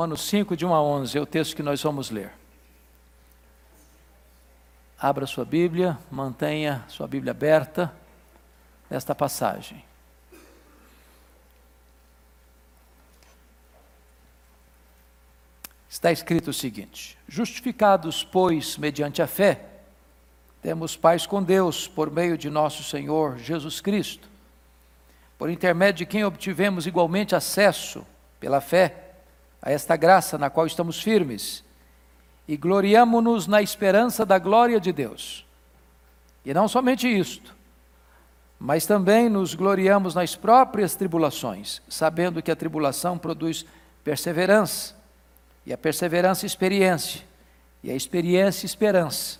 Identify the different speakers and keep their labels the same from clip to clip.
Speaker 1: Romanos 5, de 1 a 11, é o texto que nós vamos ler. Abra sua Bíblia, mantenha sua Bíblia aberta nesta passagem. Está escrito o seguinte: Justificados, pois, mediante a fé, temos paz com Deus por meio de nosso Senhor Jesus Cristo, por intermédio de quem obtivemos igualmente acesso, pela fé, a esta graça na qual estamos firmes e gloriamo-nos na esperança da glória de Deus. E não somente isto, mas também nos gloriamos nas próprias tribulações, sabendo que a tribulação produz perseverança, e a perseverança, experiência, e a experiência, esperança.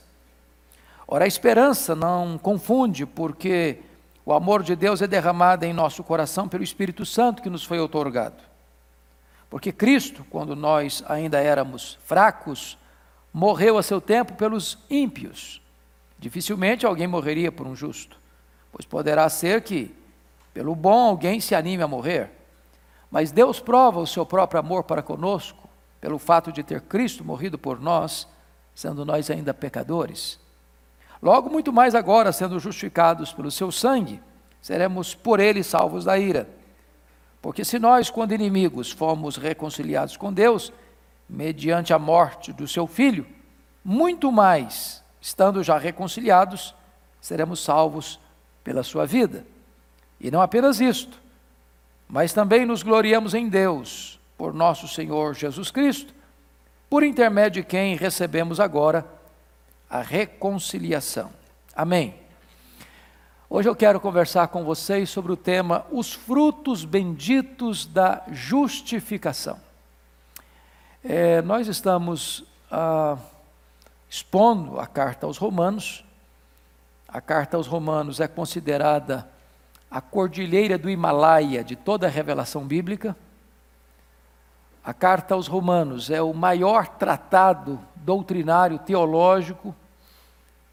Speaker 1: Ora, a esperança não confunde, porque o amor de Deus é derramado em nosso coração pelo Espírito Santo que nos foi otorgado. Porque Cristo, quando nós ainda éramos fracos, morreu a seu tempo pelos ímpios. Dificilmente alguém morreria por um justo, pois poderá ser que, pelo bom, alguém se anime a morrer. Mas Deus prova o seu próprio amor para conosco, pelo fato de ter Cristo morrido por nós, sendo nós ainda pecadores. Logo, muito mais agora, sendo justificados pelo seu sangue, seremos por ele salvos da ira. Porque se nós, quando inimigos, fomos reconciliados com Deus, mediante a morte do seu filho, muito mais, estando já reconciliados, seremos salvos pela sua vida. E não apenas isto, mas também nos gloriamos em Deus, por nosso Senhor Jesus Cristo, por intermédio de quem recebemos agora a reconciliação. Amém. Hoje eu quero conversar com vocês sobre o tema Os frutos benditos da justificação. É, nós estamos ah, expondo a carta aos Romanos. A carta aos Romanos é considerada a cordilheira do Himalaia de toda a revelação bíblica. A carta aos Romanos é o maior tratado doutrinário teológico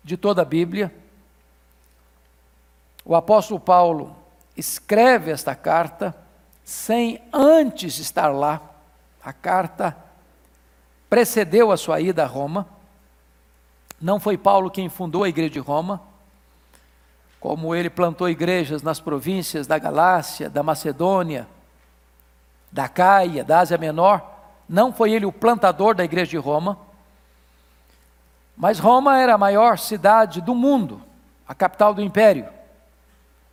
Speaker 1: de toda a Bíblia o apóstolo Paulo escreve esta carta sem antes estar lá. A carta precedeu a sua ida a Roma. Não foi Paulo quem fundou a igreja de Roma, como ele plantou igrejas nas províncias da Galácia, da Macedônia, da Caia, da Ásia Menor. Não foi ele o plantador da igreja de Roma. Mas Roma era a maior cidade do mundo, a capital do império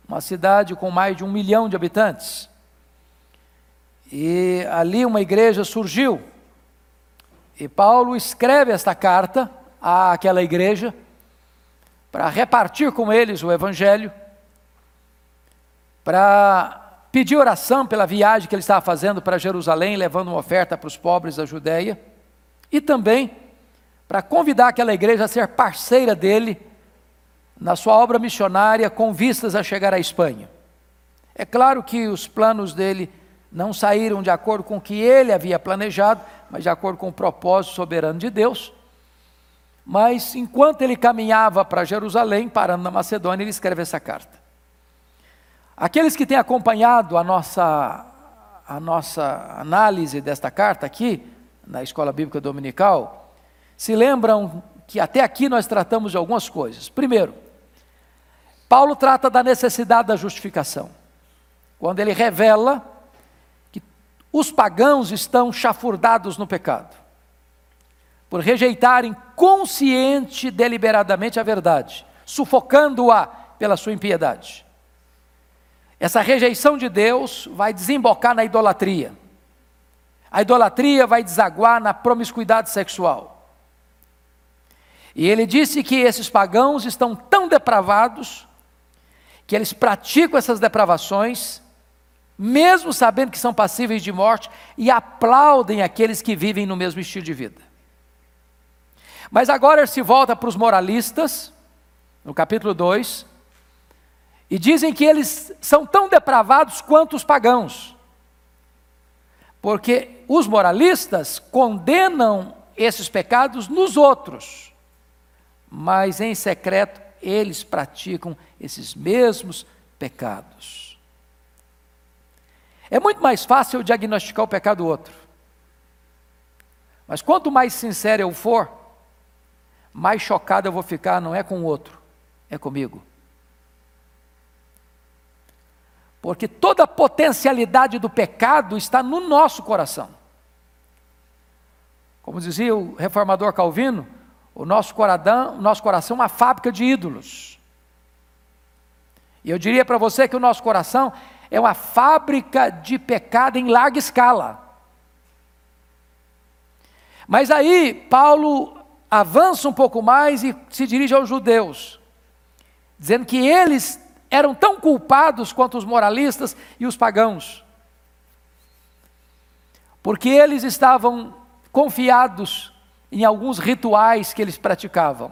Speaker 1: uma cidade com mais de um milhão de habitantes. E ali uma igreja surgiu. E Paulo escreve esta carta àquela igreja para repartir com eles o evangelho, para pedir oração pela viagem que ele estava fazendo para Jerusalém, levando uma oferta para os pobres da Judéia, e também para convidar aquela igreja a ser parceira dele na sua obra missionária com vistas a chegar à Espanha. É claro que os planos dele não saíram de acordo com o que ele havia planejado, mas de acordo com o propósito soberano de Deus. Mas enquanto ele caminhava para Jerusalém, parando na Macedônia, ele escreve essa carta. Aqueles que têm acompanhado a nossa, a nossa análise desta carta aqui, na Escola Bíblica Dominical, se lembram que até aqui nós tratamos de algumas coisas. Primeiro, Paulo trata da necessidade da justificação, quando ele revela que os pagãos estão chafurdados no pecado, por rejeitarem consciente e deliberadamente a verdade, sufocando-a pela sua impiedade. Essa rejeição de Deus vai desembocar na idolatria. A idolatria vai desaguar na promiscuidade sexual. E ele disse que esses pagãos estão tão depravados que eles praticam essas depravações, mesmo sabendo que são passíveis de morte, e aplaudem aqueles que vivem no mesmo estilo de vida. Mas agora ele se volta para os moralistas, no capítulo 2, e dizem que eles são tão depravados quanto os pagãos. Porque os moralistas condenam esses pecados nos outros, mas em secreto eles praticam esses mesmos pecados. É muito mais fácil diagnosticar o pecado do outro. Mas quanto mais sincero eu for, mais chocado eu vou ficar, não é com o outro, é comigo. Porque toda a potencialidade do pecado está no nosso coração. Como dizia o reformador Calvino, o nosso coração, o nosso coração é uma fábrica de ídolos. E eu diria para você que o nosso coração é uma fábrica de pecado em larga escala. Mas aí Paulo avança um pouco mais e se dirige aos judeus, dizendo que eles eram tão culpados quanto os moralistas e os pagãos, porque eles estavam confiados em alguns rituais que eles praticavam.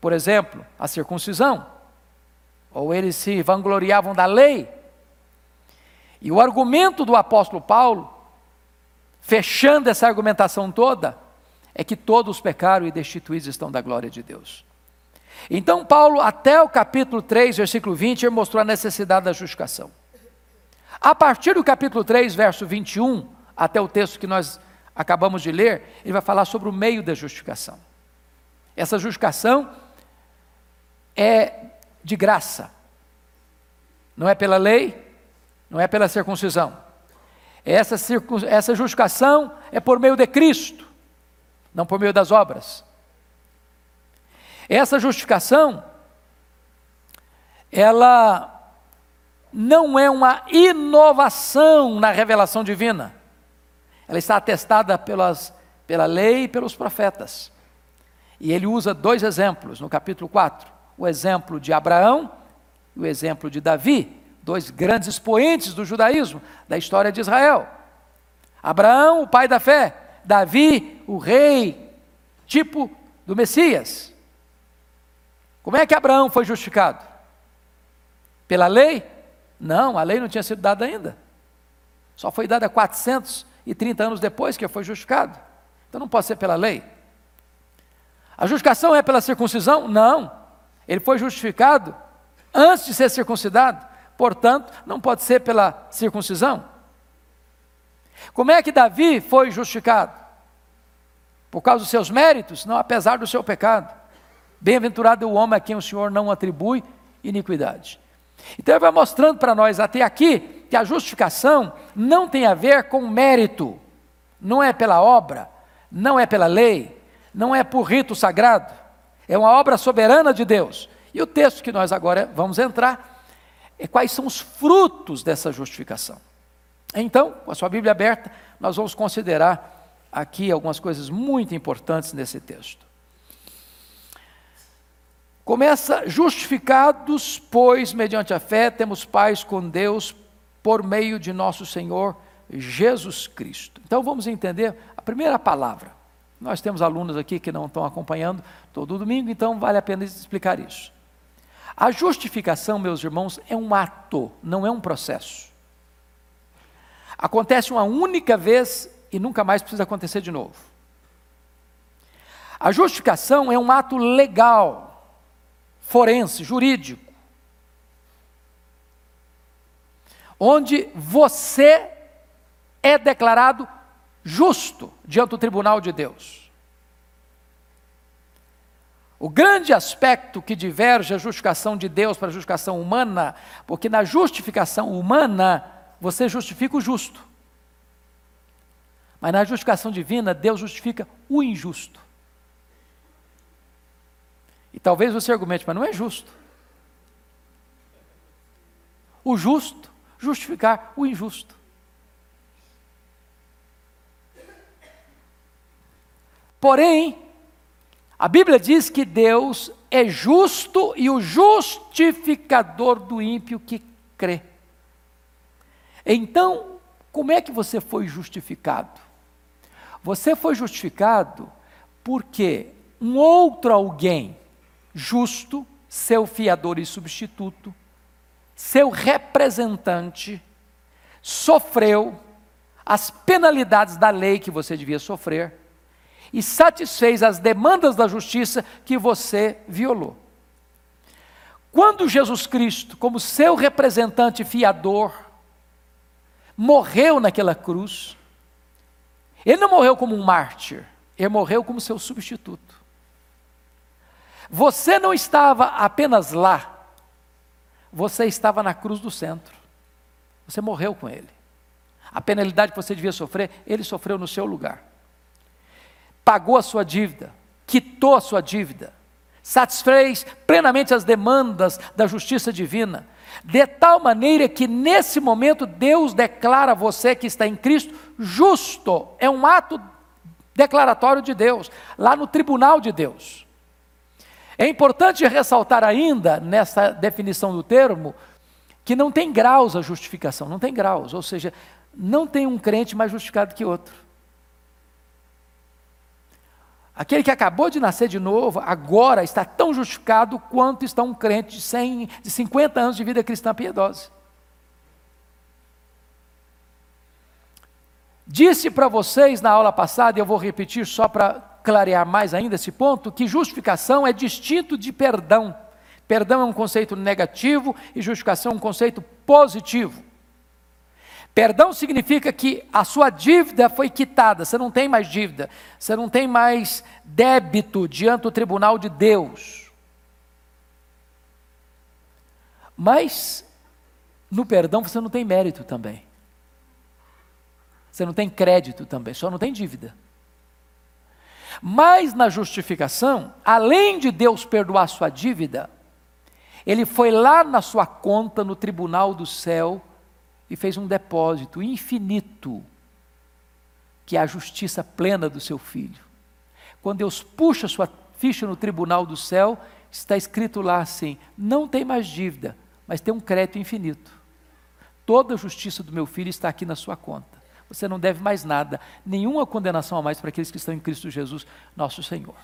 Speaker 1: Por exemplo, a circuncisão, ou eles se vangloriavam da lei. E o argumento do apóstolo Paulo fechando essa argumentação toda, é que todos pecaram e destituídos estão da glória de Deus. Então, Paulo, até o capítulo 3, versículo 20, ele mostrou a necessidade da justificação. A partir do capítulo 3, verso 21, até o texto que nós acabamos de ler, ele vai falar sobre o meio da justificação. Essa justificação é de graça, não é pela lei, não é pela circuncisão. Essa, essa justificação é por meio de Cristo, não por meio das obras. Essa justificação, ela não é uma inovação na revelação divina. Ela está atestada pelas, pela lei e pelos profetas. E ele usa dois exemplos no capítulo 4: o exemplo de Abraão e o exemplo de Davi dois grandes expoentes do judaísmo, da história de Israel. Abraão, o pai da fé, Davi, o rei, tipo do Messias. Como é que Abraão foi justificado? Pela lei? Não, a lei não tinha sido dada ainda. Só foi dada 430 anos depois que foi justificado. Então não pode ser pela lei. A justificação é pela circuncisão? Não. Ele foi justificado antes de ser circuncidado portanto, não pode ser pela circuncisão. Como é que Davi foi justificado? Por causa dos seus méritos? Não, apesar do seu pecado. Bem-aventurado o homem a quem o Senhor não atribui iniquidade. Então ele vai mostrando para nós até aqui que a justificação não tem a ver com mérito, não é pela obra, não é pela lei, não é por rito sagrado, é uma obra soberana de Deus. E o texto que nós agora vamos entrar é quais são os frutos dessa justificação. Então, com a sua Bíblia aberta, nós vamos considerar aqui algumas coisas muito importantes nesse texto. Começa, justificados, pois, mediante a fé, temos paz com Deus por meio de nosso Senhor Jesus Cristo. Então vamos entender a primeira palavra. Nós temos alunos aqui que não estão acompanhando todo domingo, então vale a pena explicar isso. A justificação, meus irmãos, é um ato, não é um processo. Acontece uma única vez e nunca mais precisa acontecer de novo. A justificação é um ato legal, forense, jurídico, onde você é declarado justo diante do tribunal de Deus. O grande aspecto que diverge a justificação de Deus para a justificação humana, porque na justificação humana você justifica o justo. Mas na justificação divina, Deus justifica o injusto. E talvez você argumente, mas não é justo. O justo justificar o injusto. Porém, a Bíblia diz que Deus é justo e o justificador do ímpio que crê. Então, como é que você foi justificado? Você foi justificado porque um outro alguém justo, seu fiador e substituto, seu representante, sofreu as penalidades da lei que você devia sofrer e satisfez as demandas da justiça que você violou. Quando Jesus Cristo, como seu representante fiador, morreu naquela cruz, Ele não morreu como um mártir, ele morreu como seu substituto. Você não estava apenas lá, você estava na cruz do centro. Você morreu com ele. A penalidade que você devia sofrer, ele sofreu no seu lugar. Pagou a sua dívida, quitou a sua dívida, satisfez plenamente as demandas da justiça divina, de tal maneira que nesse momento Deus declara você que está em Cristo justo. É um ato declaratório de Deus, lá no tribunal de Deus. É importante ressaltar ainda, nessa definição do termo, que não tem graus a justificação, não tem graus, ou seja, não tem um crente mais justificado que outro. Aquele que acabou de nascer de novo, agora está tão justificado quanto está um crente de, 100, de 50 anos de vida cristã piedosa. Disse para vocês na aula passada, e eu vou repetir só para clarear mais ainda esse ponto, que justificação é distinto de perdão. Perdão é um conceito negativo e justificação é um conceito positivo. Perdão significa que a sua dívida foi quitada, você não tem mais dívida, você não tem mais débito diante do tribunal de Deus. Mas no perdão você não tem mérito também. Você não tem crédito também, só não tem dívida. Mas na justificação, além de Deus perdoar sua dívida, ele foi lá na sua conta no tribunal do céu e fez um depósito infinito, que é a justiça plena do seu filho. Quando Deus puxa sua ficha no tribunal do céu, está escrito lá assim: não tem mais dívida, mas tem um crédito infinito. Toda a justiça do meu filho está aqui na sua conta. Você não deve mais nada, nenhuma condenação a mais para aqueles que estão em Cristo Jesus, nosso Senhor.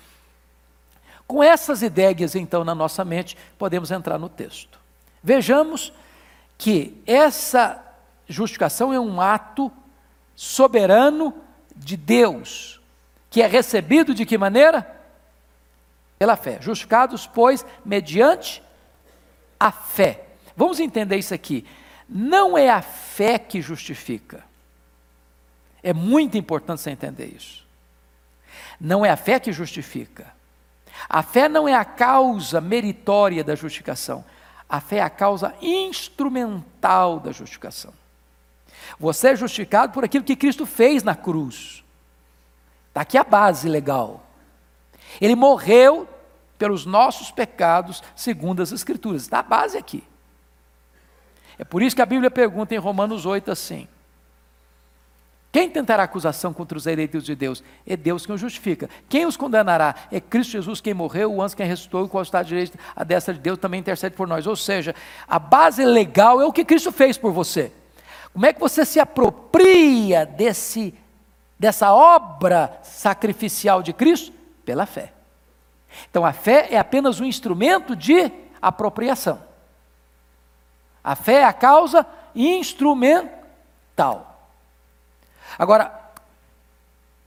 Speaker 1: Com essas ideias, então, na nossa mente, podemos entrar no texto. Vejamos que essa justificação é um ato soberano de Deus, que é recebido de que maneira? Pela fé. Justificados, pois, mediante a fé. Vamos entender isso aqui. Não é a fé que justifica. É muito importante você entender isso. Não é a fé que justifica. A fé não é a causa meritória da justificação. A fé é a causa instrumental da justificação. Você é justificado por aquilo que Cristo fez na cruz. Está aqui a base legal. Ele morreu pelos nossos pecados, segundo as Escrituras. Está a base aqui. É por isso que a Bíblia pergunta em Romanos 8 assim: Quem tentará acusação contra os eleitos de Deus? É Deus quem os justifica. Quem os condenará? É Cristo Jesus quem morreu, o anjo quem ressuscitou, e qual está direito a destra de Deus também intercede por nós. Ou seja, a base legal é o que Cristo fez por você. Como é que você se apropria desse, dessa obra sacrificial de Cristo? Pela fé. Então a fé é apenas um instrumento de apropriação. A fé é a causa instrumental. Agora,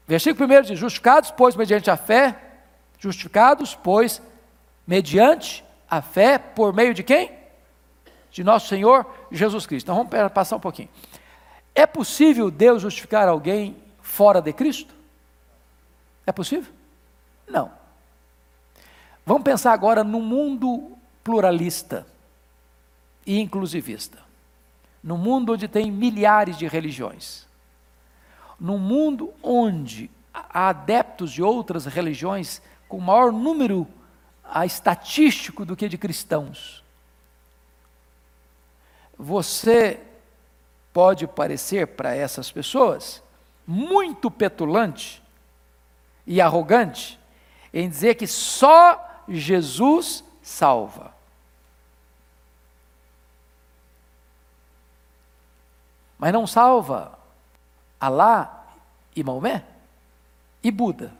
Speaker 1: versículo 1 diz: Justificados, pois, mediante a fé, justificados, pois, mediante a fé, por meio de quem? de nosso Senhor Jesus Cristo. Então vamos passar um pouquinho. É possível Deus justificar alguém fora de Cristo? É possível? Não. Vamos pensar agora no mundo pluralista e inclusivista. No mundo onde tem milhares de religiões. No mundo onde há adeptos de outras religiões com maior número a estatístico do que de cristãos você pode parecer para essas pessoas muito petulante e arrogante em dizer que só Jesus salva. Mas não salva Alá e Maomé e Buda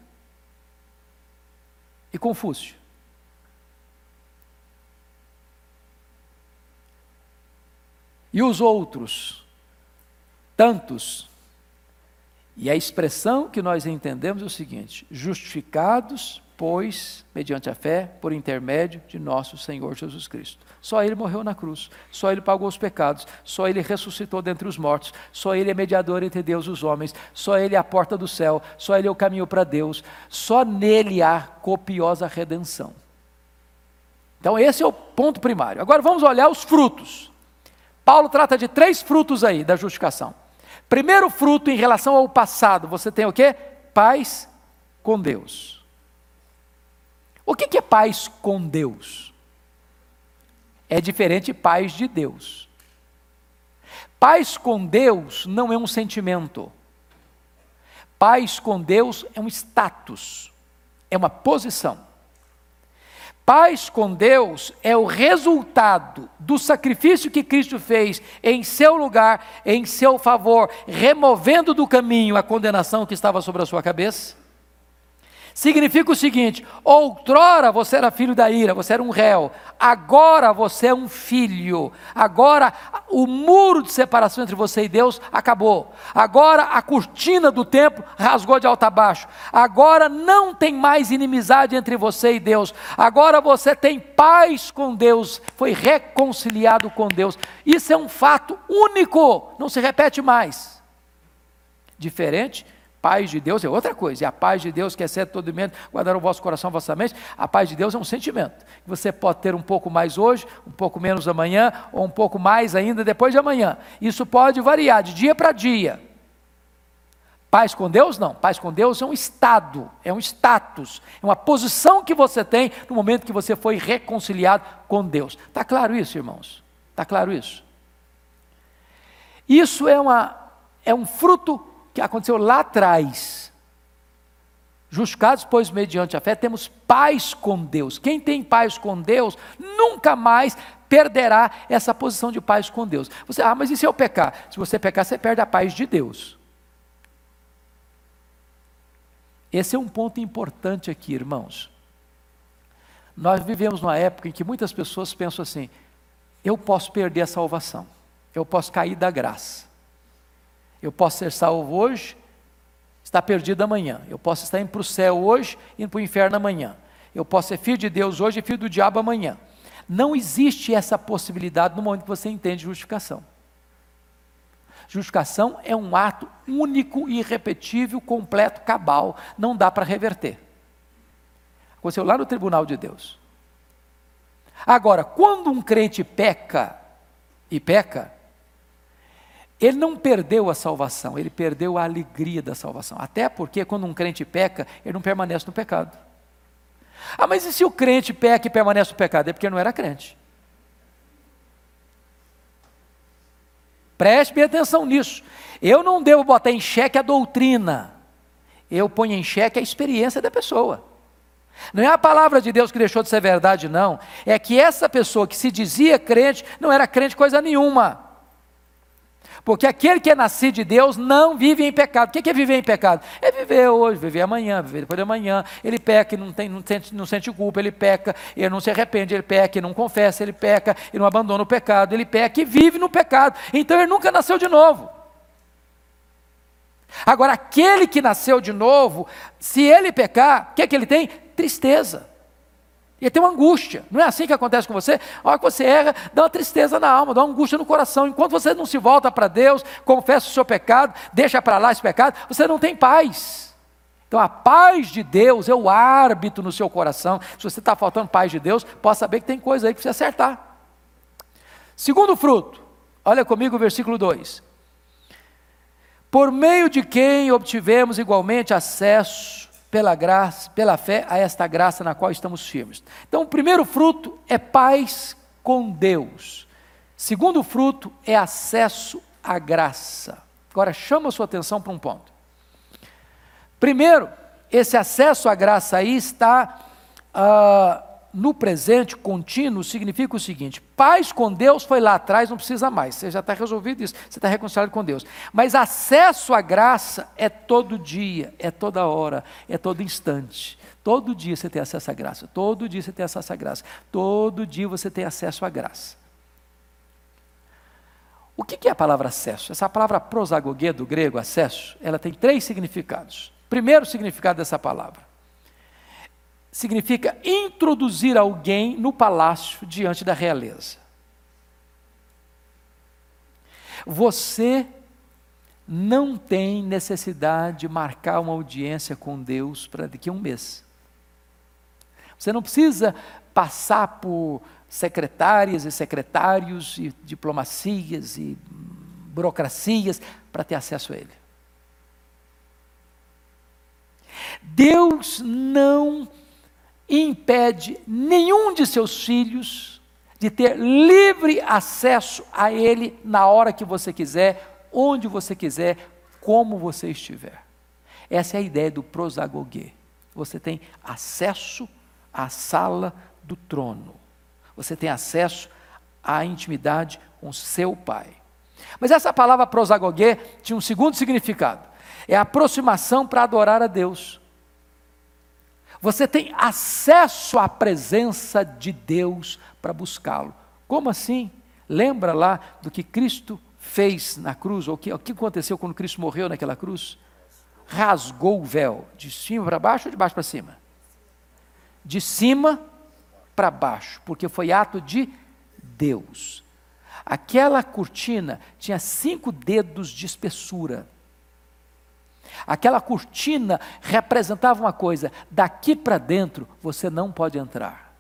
Speaker 1: e Confúcio. E os outros? Tantos. E a expressão que nós entendemos é o seguinte: justificados, pois, mediante a fé, por intermédio de nosso Senhor Jesus Cristo. Só Ele morreu na cruz, só Ele pagou os pecados, só Ele ressuscitou dentre os mortos, só Ele é mediador entre Deus e os homens, só Ele é a porta do céu, só Ele é o caminho para Deus, só nele há copiosa redenção. Então, esse é o ponto primário. Agora vamos olhar os frutos. Paulo trata de três frutos aí da justificação. Primeiro fruto em relação ao passado, você tem o quê? Paz com Deus. O que é paz com Deus? É diferente paz de Deus. Paz com Deus não é um sentimento. Paz com Deus é um status, é uma posição. Paz com Deus é o resultado do sacrifício que Cristo fez em seu lugar, em seu favor, removendo do caminho a condenação que estava sobre a sua cabeça Significa o seguinte: outrora você era filho da ira, você era um réu, agora você é um filho, agora o muro de separação entre você e Deus acabou, agora a cortina do templo rasgou de alto a baixo, agora não tem mais inimizade entre você e Deus, agora você tem paz com Deus, foi reconciliado com Deus. Isso é um fato único, não se repete mais. Diferente paz de Deus é outra coisa, e a paz de Deus que excede todo mente, guardar o vosso coração, a vossa mente, a paz de Deus é um sentimento, você pode ter um pouco mais hoje, um pouco menos amanhã, ou um pouco mais ainda depois de amanhã, isso pode variar de dia para dia, paz com Deus não, paz com Deus é um estado, é um status, é uma posição que você tem no momento que você foi reconciliado com Deus, está claro isso irmãos? Está claro isso? Isso é, uma, é um fruto que aconteceu lá atrás. Justificados, pois, mediante a fé, temos paz com Deus. Quem tem paz com Deus, nunca mais perderá essa posição de paz com Deus. Você, ah, mas e se eu pecar? Se você pecar, você perde a paz de Deus. Esse é um ponto importante aqui, irmãos. Nós vivemos numa época em que muitas pessoas pensam assim: eu posso perder a salvação, eu posso cair da graça. Eu posso ser salvo hoje, estar perdido amanhã. Eu posso estar indo para o céu hoje, indo para o inferno amanhã. Eu posso ser filho de Deus hoje e filho do diabo amanhã. Não existe essa possibilidade no momento que você entende justificação. Justificação é um ato único, irrepetível, completo, cabal. Não dá para reverter. Aconteceu lá no tribunal de Deus. Agora, quando um crente peca, e peca, ele não perdeu a salvação, ele perdeu a alegria da salvação. Até porque quando um crente peca, ele não permanece no pecado. Ah, mas e se o crente peca e permanece no pecado? É porque não era crente. Preste bem atenção nisso. Eu não devo botar em xeque a doutrina. Eu ponho em xeque a experiência da pessoa. Não é a palavra de Deus que deixou de ser verdade, não. É que essa pessoa que se dizia crente, não era crente coisa nenhuma. Porque aquele que é nascido de Deus não vive em pecado. O que é viver em pecado? É viver hoje, viver amanhã, viver depois de amanhã. Ele peca e não, tem, não, sente, não sente culpa, ele peca, ele não se arrepende, ele peca e não confessa, ele peca e não abandona o pecado, ele peca e vive no pecado. Então ele nunca nasceu de novo. Agora, aquele que nasceu de novo, se ele pecar, o que é que ele tem? Tristeza. Ele tem uma angústia. Não é assim que acontece com você? A hora que você erra, dá uma tristeza na alma, dá uma angústia no coração. Enquanto você não se volta para Deus, confessa o seu pecado, deixa para lá esse pecado, você não tem paz. Então a paz de Deus é o árbitro no seu coração. Se você está faltando paz de Deus, pode saber que tem coisa aí que você acertar. Segundo fruto, olha comigo o versículo 2. Por meio de quem obtivemos igualmente acesso pela graça, pela fé a esta graça na qual estamos firmes. Então, o primeiro fruto é paz com Deus. Segundo fruto é acesso à graça. Agora chama a sua atenção para um ponto. Primeiro, esse acesso à graça aí está uh, no presente contínuo significa o seguinte: paz com Deus foi lá atrás, não precisa mais, você já está resolvido isso, você está reconciliado com Deus. Mas acesso à graça é todo dia, é toda hora, é todo instante. Todo dia você tem acesso à graça, todo dia você tem acesso à graça, todo dia você tem acesso à graça. O que é a palavra acesso? Essa palavra prosagogue do grego, acesso, ela tem três significados. Primeiro significado dessa palavra significa introduzir alguém no palácio diante da realeza. Você não tem necessidade de marcar uma audiência com Deus para daqui a um mês. Você não precisa passar por secretárias e secretários e diplomacias e burocracias para ter acesso a Ele. Deus não impede nenhum de seus filhos de ter livre acesso a Ele na hora que você quiser, onde você quiser, como você estiver. Essa é a ideia do prosagogue. Você tem acesso à sala do trono. Você tem acesso à intimidade com seu Pai. Mas essa palavra prosagogue tinha um segundo significado. É aproximação para adorar a Deus. Você tem acesso à presença de Deus para buscá-lo. Como assim? Lembra lá do que Cristo fez na cruz, ou que, o que aconteceu quando Cristo morreu naquela cruz? Rasgou o véu, de cima para baixo ou de baixo para cima? De cima para baixo, porque foi ato de Deus. Aquela cortina tinha cinco dedos de espessura. Aquela cortina representava uma coisa: daqui para dentro você não pode entrar.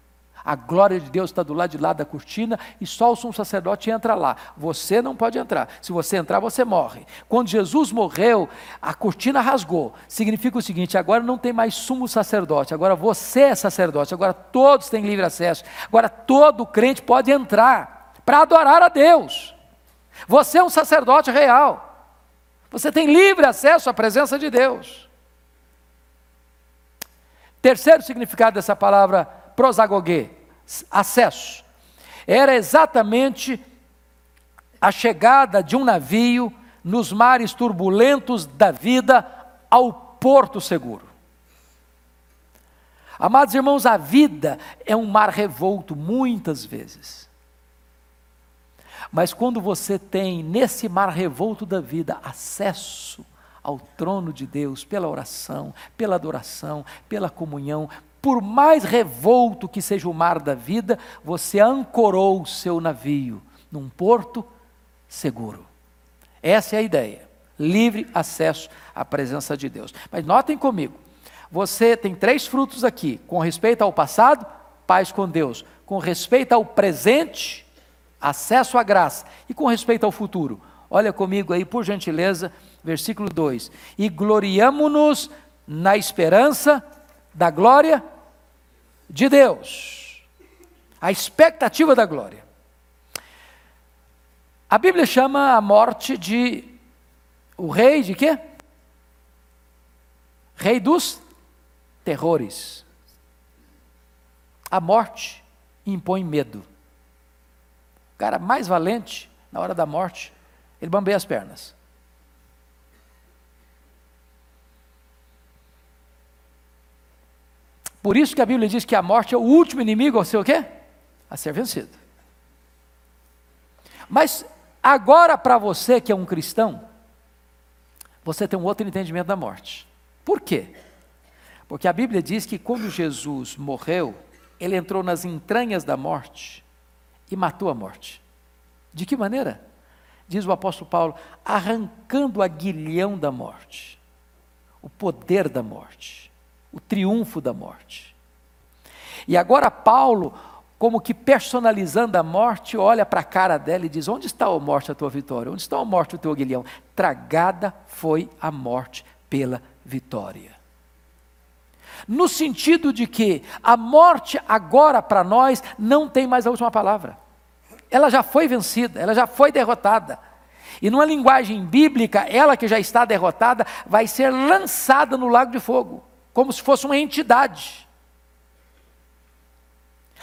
Speaker 1: A glória de Deus está do lado de lá da cortina e só o sumo sacerdote entra lá. Você não pode entrar. Se você entrar, você morre. Quando Jesus morreu, a cortina rasgou. Significa o seguinte: agora não tem mais sumo sacerdote, agora você é sacerdote, agora todos têm livre acesso. Agora todo crente pode entrar para adorar a Deus. Você é um sacerdote real. Você tem livre acesso à presença de Deus. Terceiro significado dessa palavra prosagogue, acesso, era exatamente a chegada de um navio nos mares turbulentos da vida ao porto seguro. Amados irmãos, a vida é um mar revolto muitas vezes. Mas quando você tem nesse mar revolto da vida acesso ao trono de Deus pela oração, pela adoração, pela comunhão, por mais revolto que seja o mar da vida, você ancorou o seu navio num porto seguro. Essa é a ideia. Livre acesso à presença de Deus. Mas notem comigo, você tem três frutos aqui: com respeito ao passado, paz com Deus, com respeito ao presente, acesso à graça. E com respeito ao futuro, olha comigo aí, por gentileza, versículo 2: E gloriamo-nos na esperança da glória de Deus. A expectativa da glória. A Bíblia chama a morte de o rei de quê? Rei dos terrores. A morte impõe medo cara mais valente, na hora da morte, ele bambeia as pernas. Por isso que a Bíblia diz que a morte é o último inimigo a ser o quê? A ser vencido. Mas agora para você que é um cristão, você tem um outro entendimento da morte. Por quê? Porque a Bíblia diz que quando Jesus morreu, ele entrou nas entranhas da morte e matou a morte. De que maneira? Diz o apóstolo Paulo, arrancando o aguilhão da morte, o poder da morte, o triunfo da morte. E agora Paulo, como que personalizando a morte, olha para a cara dela e diz: Onde está a morte a tua vitória? Onde está a morte o teu aguilhão? Tragada foi a morte pela vitória no sentido de que a morte agora para nós não tem mais a última palavra ela já foi vencida, ela já foi derrotada. E numa linguagem bíblica, ela que já está derrotada vai ser lançada no lago de fogo, como se fosse uma entidade.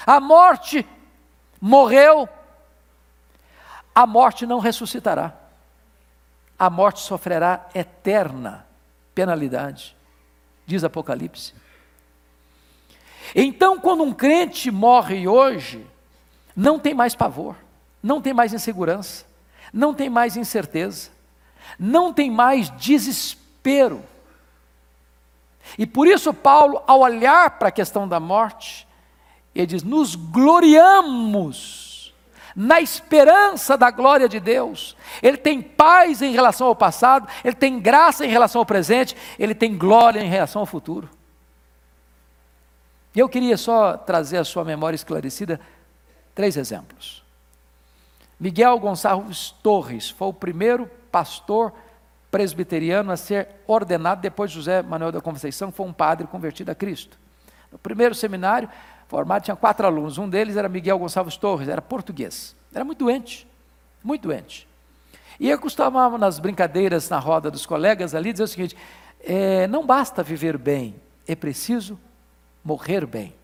Speaker 1: A morte morreu, a morte não ressuscitará. A morte sofrerá eterna penalidade, diz Apocalipse. Então, quando um crente morre hoje, não tem mais pavor, não tem mais insegurança, não tem mais incerteza, não tem mais desespero. E por isso, Paulo, ao olhar para a questão da morte, ele diz: nos gloriamos na esperança da glória de Deus. Ele tem paz em relação ao passado, ele tem graça em relação ao presente, ele tem glória em relação ao futuro. E eu queria só trazer à sua memória esclarecida três exemplos. Miguel Gonçalves Torres foi o primeiro pastor presbiteriano a ser ordenado depois de José Manuel da Conceição, foi um padre convertido a Cristo. No primeiro seminário formado tinha quatro alunos, um deles era Miguel Gonçalves Torres, era português, era muito doente, muito doente. E eu costumava nas brincadeiras na roda dos colegas ali dizer o seguinte: é, não basta viver bem, é preciso morrer bem.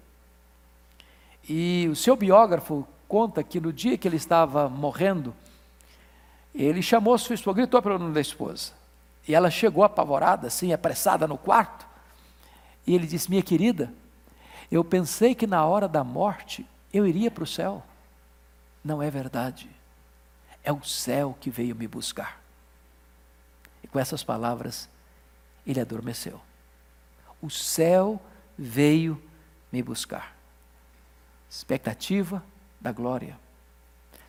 Speaker 1: E o seu biógrafo conta que no dia que ele estava morrendo, ele chamou sua esposa, gritou para o nome da esposa. E ela chegou apavorada, assim, apressada no quarto. E ele disse: Minha querida, eu pensei que na hora da morte eu iria para o céu. Não é verdade. É o céu que veio me buscar. E com essas palavras, ele adormeceu. O céu veio me buscar. Expectativa da glória.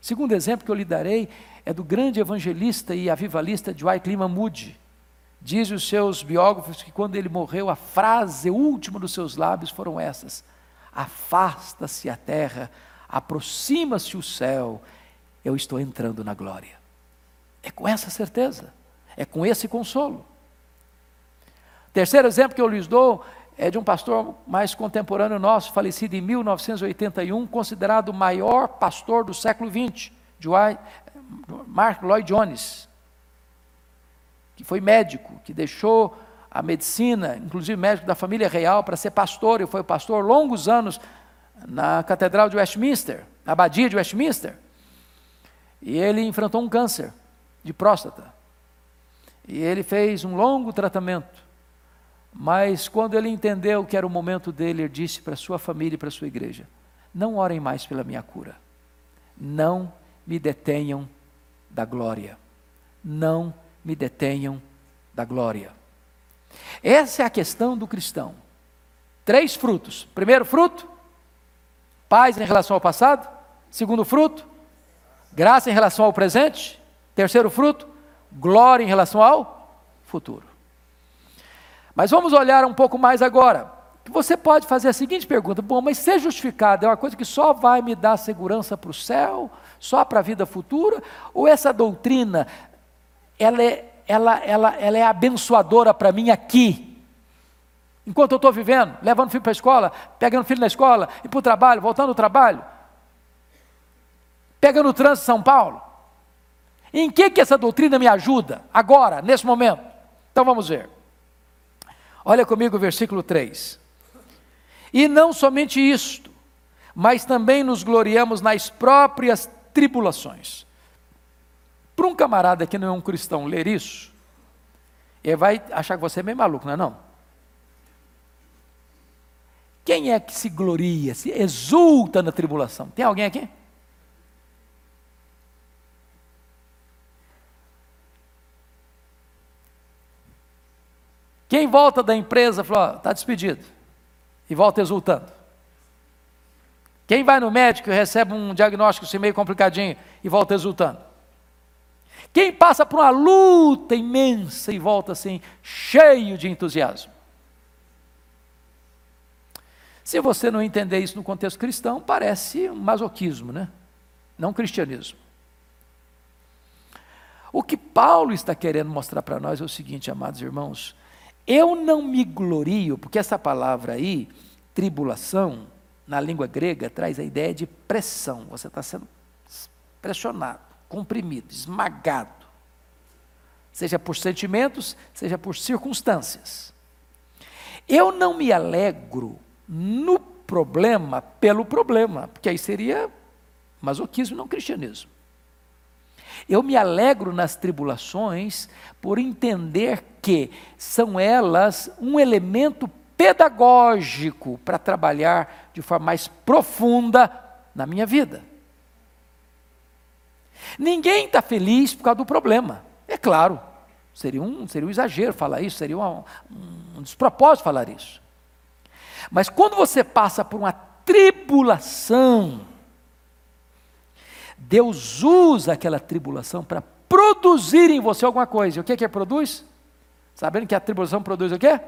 Speaker 1: Segundo exemplo que eu lhe darei é do grande evangelista e avivalista Lima Moody. Diz os seus biógrafos que quando ele morreu, a frase última dos seus lábios foram essas: Afasta-se a terra, aproxima-se o céu, eu estou entrando na glória. É com essa certeza, é com esse consolo. Terceiro exemplo que eu lhes dou é de um pastor mais contemporâneo nosso, falecido em 1981, considerado o maior pastor do século XX, Mark Lloyd Jones, que foi médico, que deixou a medicina, inclusive médico da família real, para ser pastor, e foi pastor longos anos na Catedral de Westminster, na Abadia de Westminster. E ele enfrentou um câncer de próstata. E ele fez um longo tratamento. Mas quando ele entendeu que era o momento dele, ele disse para sua família e para sua igreja: Não orem mais pela minha cura. Não me detenham da glória. Não me detenham da glória. Essa é a questão do cristão. Três frutos. Primeiro fruto, paz em relação ao passado. Segundo fruto, graça em relação ao presente. Terceiro fruto, glória em relação ao futuro. Mas vamos olhar um pouco mais agora. Você pode fazer a seguinte pergunta: bom, mas ser justificado é uma coisa que só vai me dar segurança para o céu? só para a vida futura? Ou essa doutrina, ela é, ela, ela, ela é abençoadora para mim aqui? Enquanto eu estou vivendo, levando filho para a escola, pegando filho na escola, e para o trabalho, voltando ao trabalho, pegando o trânsito de São Paulo. Em que, que essa doutrina me ajuda agora, nesse momento? Então vamos ver. Olha comigo o versículo 3. E não somente isto, mas também nos gloriamos nas próprias tribulações. Para um camarada que não é um cristão ler isso, ele vai achar que você é meio maluco, não é não? Quem é que se gloria, se exulta na tribulação? Tem alguém aqui? Quem volta da empresa falou, está despedido, e volta exultando. Quem vai no médico e recebe um diagnóstico assim meio complicadinho e volta exultando? Quem passa por uma luta imensa e volta assim, cheio de entusiasmo? Se você não entender isso no contexto cristão, parece um masoquismo, né? Não cristianismo. O que Paulo está querendo mostrar para nós é o seguinte, amados irmãos: eu não me glorio, porque essa palavra aí, tribulação, na língua grega, traz a ideia de pressão. Você está sendo pressionado, comprimido, esmagado. Seja por sentimentos, seja por circunstâncias. Eu não me alegro no problema pelo problema, porque aí seria masoquismo, não cristianismo. Eu me alegro nas tribulações por entender que são elas um elemento pedagógico para trabalhar de forma mais profunda na minha vida. Ninguém está feliz por causa do problema, é claro. Seria um, seria um exagero falar isso, seria um, um despropósito falar isso. Mas quando você passa por uma tribulação, Deus usa aquela tribulação para produzir em você alguma coisa. E o que é que produz? Sabendo que a tribulação produz o quê?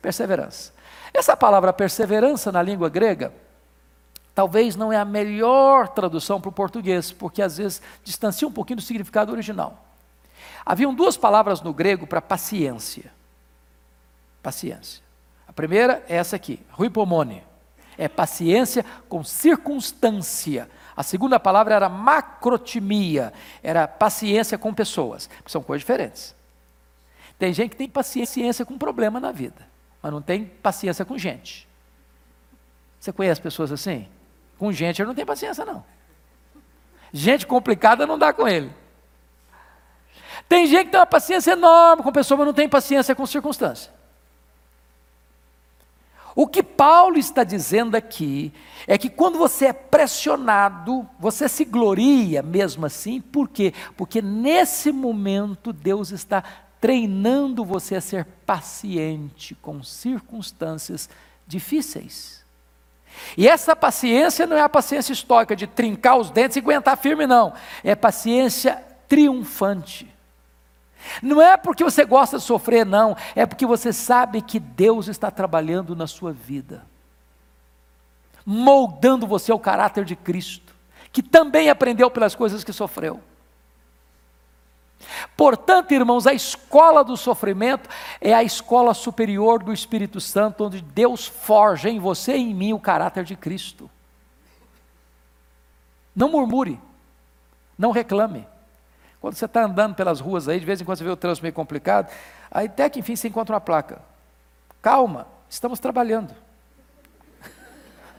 Speaker 1: Perseverança. Essa palavra perseverança na língua grega, talvez não é a melhor tradução para o português, porque às vezes distancia um pouquinho do significado original. Haviam duas palavras no grego para paciência. Paciência. A primeira é essa aqui, ruipomone. É paciência com circunstância. A segunda palavra era macrotimia, era paciência com pessoas, que são coisas diferentes. Tem gente que tem paciência com problema na vida, mas não tem paciência com gente. Você conhece pessoas assim? Com gente ele não tem paciência, não. Gente complicada não dá com ele. Tem gente que tem uma paciência enorme com pessoa, mas não tem paciência com circunstância. O que Paulo está dizendo aqui é que quando você é pressionado, você se gloria mesmo assim, por quê? Porque nesse momento Deus está treinando você a ser paciente com circunstâncias difíceis. E essa paciência não é a paciência estoica de trincar os dentes e aguentar firme, não. É paciência triunfante. Não é porque você gosta de sofrer, não. É porque você sabe que Deus está trabalhando na sua vida, moldando você ao caráter de Cristo, que também aprendeu pelas coisas que sofreu. Portanto, irmãos, a escola do sofrimento é a escola superior do Espírito Santo, onde Deus forja em você e em mim o caráter de Cristo. Não murmure, não reclame. Quando você está andando pelas ruas aí, de vez em quando você vê o trânsito meio complicado, aí até que enfim você encontra uma placa. Calma, estamos trabalhando.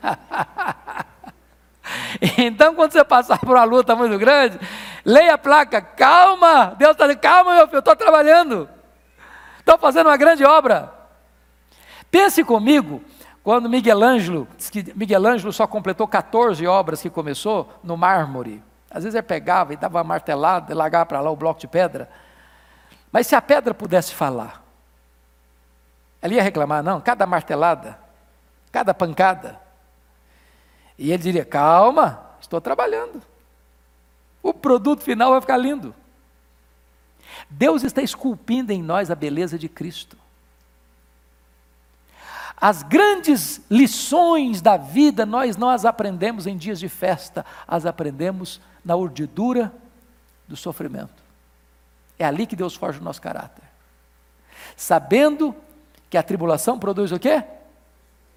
Speaker 1: então, quando você passar por uma luta muito grande, leia a placa, calma, Deus está dizendo, calma, meu filho, estou trabalhando, estou fazendo uma grande obra. Pense comigo, quando Miguel Ângelo, Miguel Ângelo só completou 14 obras que começou no mármore. Às vezes ele pegava e dava uma martelada e largava para lá o bloco de pedra. Mas se a pedra pudesse falar, ela ia reclamar, não, cada martelada, cada pancada. E ele diria: calma, estou trabalhando. O produto final vai ficar lindo. Deus está esculpindo em nós a beleza de Cristo. As grandes lições da vida nós não as aprendemos em dias de festa, as aprendemos na urdidura do sofrimento. É ali que Deus forja o nosso caráter. Sabendo que a tribulação produz o quê?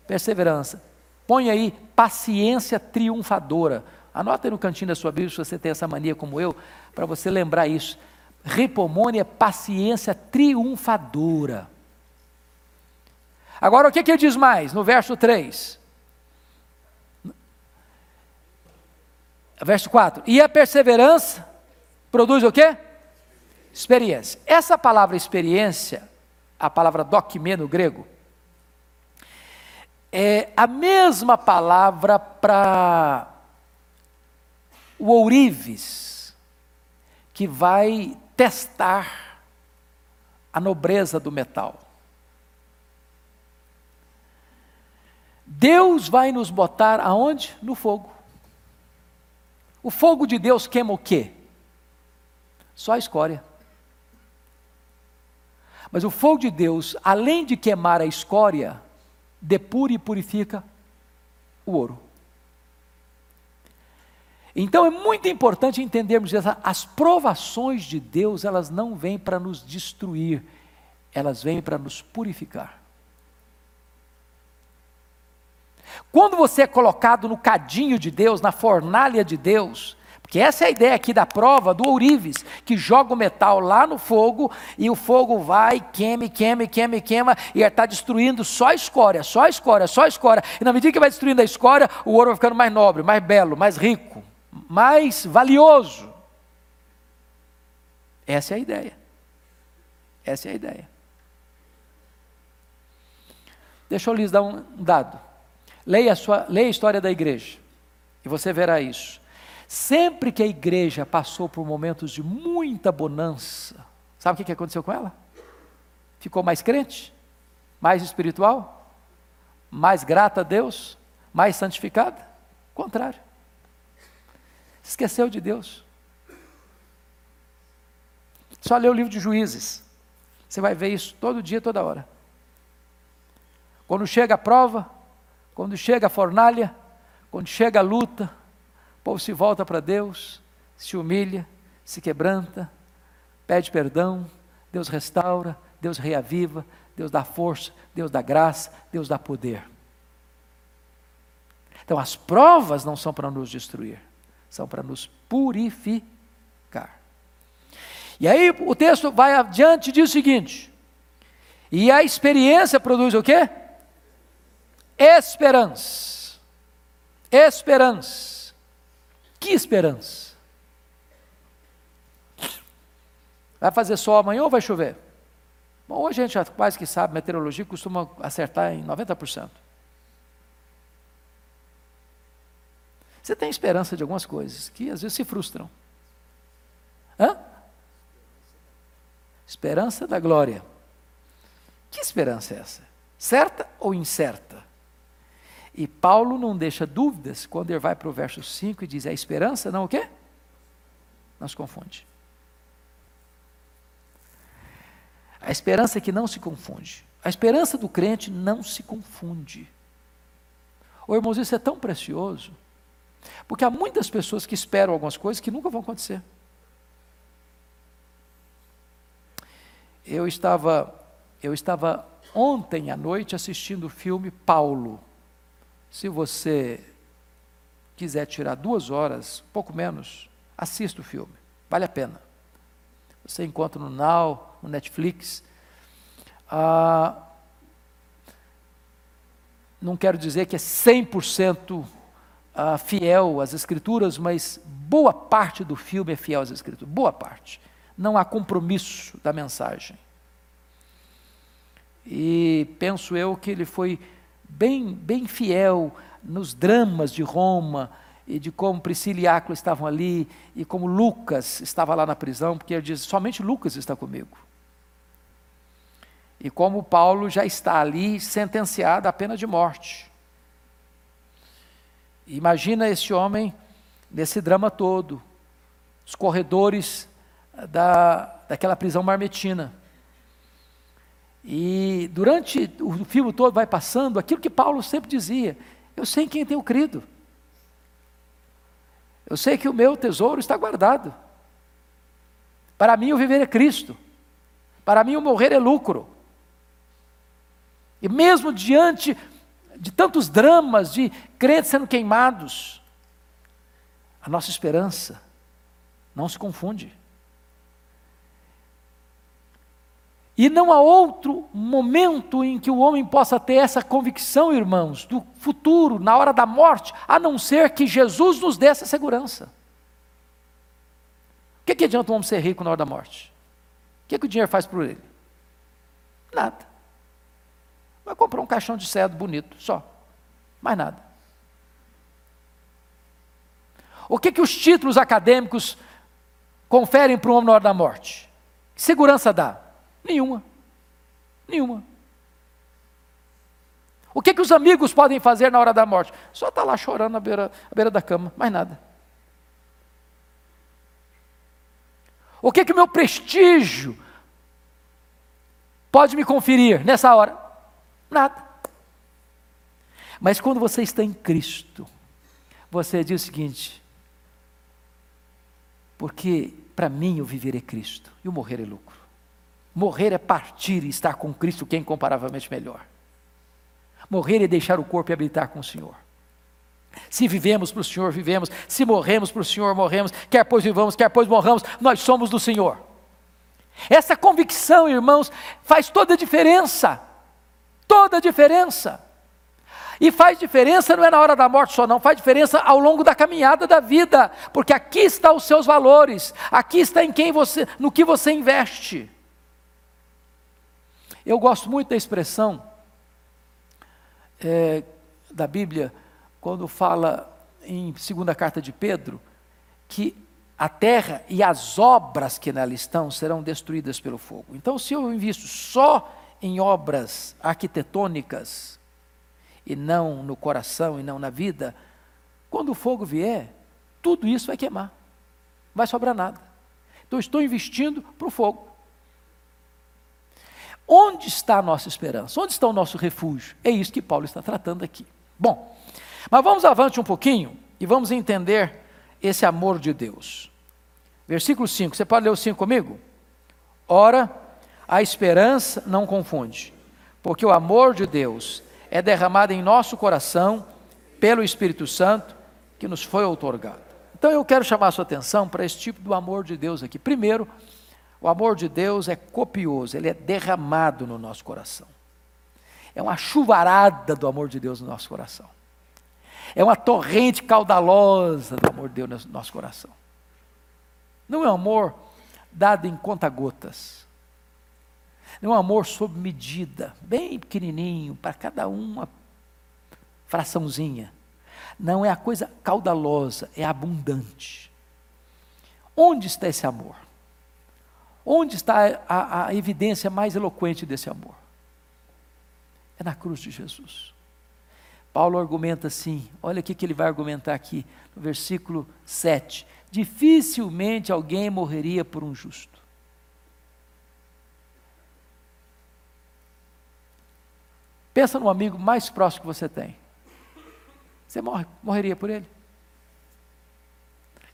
Speaker 1: Perseverança. Põe aí paciência triunfadora. Anota aí no cantinho da sua Bíblia, se você tem essa mania como eu, para você lembrar isso. Ripomone é paciência triunfadora. Agora, o que, que ele diz mais? No verso 3. Verso 4. E a perseverança produz o quê? Experiência. Essa palavra experiência, a palavra dokime no grego, é a mesma palavra para o ourives, que vai testar a nobreza do metal. Deus vai nos botar aonde? No fogo. O fogo de Deus queima o quê? Só a escória. Mas o fogo de Deus, além de queimar a escória, depura e purifica o ouro. Então é muito importante entendermos que as provações de Deus, elas não vêm para nos destruir, elas vêm para nos purificar. Quando você é colocado no cadinho de Deus, na fornalha de Deus, porque essa é a ideia aqui da prova do ourives, que joga o metal lá no fogo e o fogo vai, queima, queima, queima, queima, e está destruindo só a escória, só a escória, só a escória. E na medida que vai destruindo a escória, o ouro vai ficando mais nobre, mais belo, mais rico, mais valioso. Essa é a ideia. Essa é a ideia. Deixa eu lhes dar um dado. Leia a, sua, leia a história da igreja e você verá isso. Sempre que a igreja passou por momentos de muita bonança, Sabe o que aconteceu com ela? Ficou mais crente, mais espiritual, mais grata a Deus, mais santificada? Contrário. Esqueceu de Deus. Só lê o livro de Juízes. Você vai ver isso todo dia, toda hora. Quando chega a prova, quando chega a fornalha, quando chega a luta, o povo se volta para Deus, se humilha, se quebranta, pede perdão, Deus restaura, Deus reaviva, Deus dá força, Deus dá graça, Deus dá poder. Então as provas não são para nos destruir, são para nos purificar. E aí o texto vai adiante e diz o seguinte: e a experiência produz o quê? Esperança. Esperança. Que esperança? Vai fazer sol amanhã ou vai chover? Bom, hoje a gente já quase que sabe, meteorologia costuma acertar em 90%. Você tem esperança de algumas coisas que às vezes se frustram. Hã? Esperança da glória. Que esperança é essa? Certa ou incerta? E Paulo não deixa dúvidas quando ele vai para o verso 5 e diz: a esperança não o quê? Não se confunde. A esperança é que não se confunde. A esperança do crente não se confunde. Ô irmãos, isso é tão precioso, porque há muitas pessoas que esperam algumas coisas que nunca vão acontecer. Eu estava, eu estava ontem à noite assistindo o filme Paulo. Se você quiser tirar duas horas, pouco menos, assista o filme, vale a pena. Você encontra no Now, no Netflix. Ah, não quero dizer que é 100% ah, fiel às Escrituras, mas boa parte do filme é fiel às Escrituras, boa parte não há compromisso da mensagem. E penso eu que ele foi bem, bem fiel nos dramas de Roma e de como Priscila e Áquila estavam ali e como Lucas estava lá na prisão, porque ele diz: somente Lucas está comigo. E como Paulo já está ali sentenciado à pena de morte. Imagina esse homem nesse drama todo, os corredores da, daquela prisão marmetina. E durante o filme todo vai passando aquilo que Paulo sempre dizia: eu sei em quem tenho crido. Eu sei que o meu tesouro está guardado. Para mim o viver é Cristo. Para mim o morrer é lucro. E mesmo diante de tantos dramas, de crentes sendo queimados, a nossa esperança não se confunde. E não há outro momento em que o homem possa ter essa convicção, irmãos, do futuro, na hora da morte, a não ser que Jesus nos dê essa segurança. O que, que adianta um homem ser rico na hora da morte? O que, que o dinheiro faz por ele? Nada. Vai comprar um caixão de cedo bonito, só. Mais nada. O que, que os títulos acadêmicos conferem para o homem na hora da morte? Que segurança dá? Nenhuma. Nenhuma. O que, que os amigos podem fazer na hora da morte? Só estar tá lá chorando à beira, à beira da cama, mais nada. O que que o meu prestígio pode me conferir nessa hora? Nada. Mas quando você está em Cristo, você diz o seguinte: porque para mim o viver é Cristo e o morrer é lucro. Morrer é partir e estar com Cristo, que é incomparavelmente melhor. Morrer é deixar o corpo e habitar com o Senhor. Se vivemos para o Senhor, vivemos. Se morremos para o Senhor, morremos. Quer pois vivamos, quer pois morramos, nós somos do Senhor. Essa convicção, irmãos, faz toda a diferença. Toda a diferença. E faz diferença não é na hora da morte só, não, faz diferença ao longo da caminhada da vida, porque aqui está os seus valores, aqui está em quem você, no que você investe. Eu gosto muito da expressão é, da Bíblia, quando fala em segunda carta de Pedro, que a terra e as obras que nela estão serão destruídas pelo fogo. Então, se eu invisto só em obras arquitetônicas e não no coração e não na vida, quando o fogo vier, tudo isso vai queimar, não vai sobrar nada. Então, estou investindo para o fogo. Onde está a nossa esperança? Onde está o nosso refúgio? É isso que Paulo está tratando aqui. Bom, mas vamos avante um pouquinho e vamos entender esse amor de Deus. Versículo 5, você pode ler o 5 comigo? Ora, a esperança não confunde, porque o amor de Deus é derramado em nosso coração pelo Espírito Santo que nos foi outorgado. Então eu quero chamar a sua atenção para esse tipo do amor de Deus aqui. Primeiro, o amor de Deus é copioso, ele é derramado no nosso coração. É uma chuvarada do amor de Deus no nosso coração. É uma torrente caudalosa do amor de Deus no nosso coração. Não é um amor dado em conta-gotas. Não é um amor sob medida, bem pequenininho, para cada uma fraçãozinha. Não é a coisa caudalosa, é abundante. Onde está esse amor? Onde está a, a evidência mais eloquente desse amor? É na cruz de Jesus. Paulo argumenta assim, olha o que ele vai argumentar aqui, no versículo 7. Dificilmente alguém morreria por um justo. Pensa no amigo mais próximo que você tem. Você morre, morreria por ele?